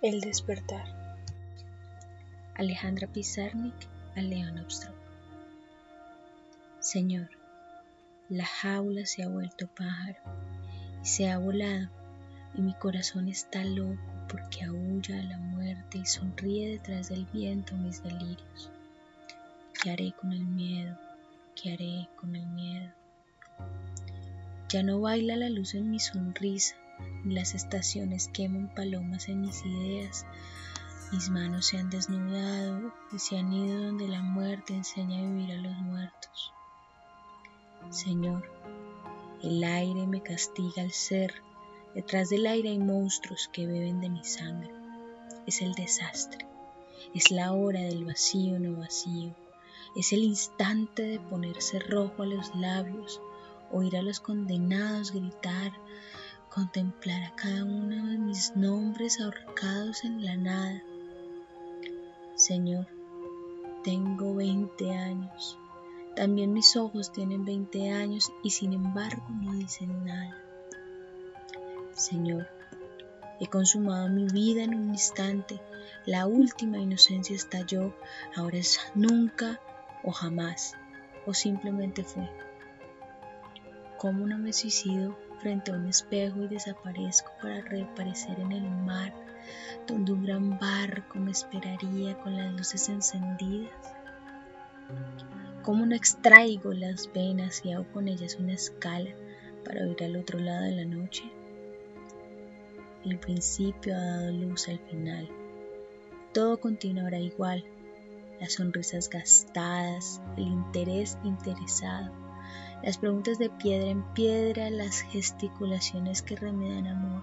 El despertar. Alejandra Pizarnik a León Señor, la jaula se ha vuelto pájaro y se ha volado y mi corazón está loco porque aúlla a la muerte y sonríe detrás del viento mis delirios. ¿Qué haré con el miedo? ¿Qué haré con el miedo? Ya no baila la luz en mi sonrisa las estaciones queman palomas en mis ideas. Mis manos se han desnudado y se han ido donde la muerte enseña a vivir a los muertos. Señor, el aire me castiga al ser. Detrás del aire hay monstruos que beben de mi sangre. Es el desastre. Es la hora del vacío no vacío. Es el instante de ponerse rojo a los labios, oír a los condenados gritar, contemplar a cada uno de mis nombres ahorcados en la nada. Señor, tengo 20 años. También mis ojos tienen 20 años y sin embargo no dicen nada. Señor, he consumado mi vida en un instante. La última inocencia estalló. Ahora es nunca o jamás. O simplemente fue. ¿Cómo no me suicido frente a un espejo y desaparezco para reaparecer en el mar, donde un gran barco me esperaría con las luces encendidas. ¿Cómo no extraigo las venas y hago con ellas una escala para ir al otro lado de la noche? El principio ha dado luz al final. Todo continuará igual. Las sonrisas gastadas, el interés interesado las preguntas de piedra en piedra, las gesticulaciones que remedian amor.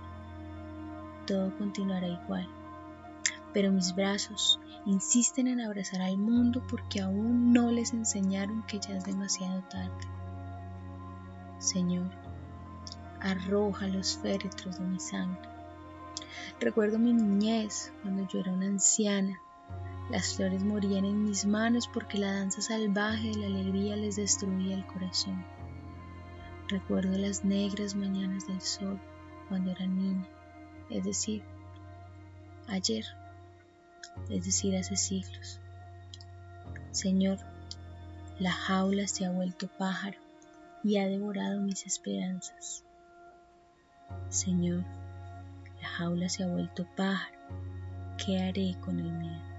Todo continuará igual. Pero mis brazos insisten en abrazar al mundo porque aún no les enseñaron que ya es demasiado tarde. Señor, arroja los féretros de mi sangre. Recuerdo mi niñez cuando yo era una anciana las flores morían en mis manos porque la danza salvaje de la alegría les destruía el corazón. Recuerdo las negras mañanas del sol cuando era niña, es decir, ayer, es decir, hace siglos. Señor, la jaula se ha vuelto pájaro y ha devorado mis esperanzas. Señor, la jaula se ha vuelto pájaro, ¿qué haré con el miedo?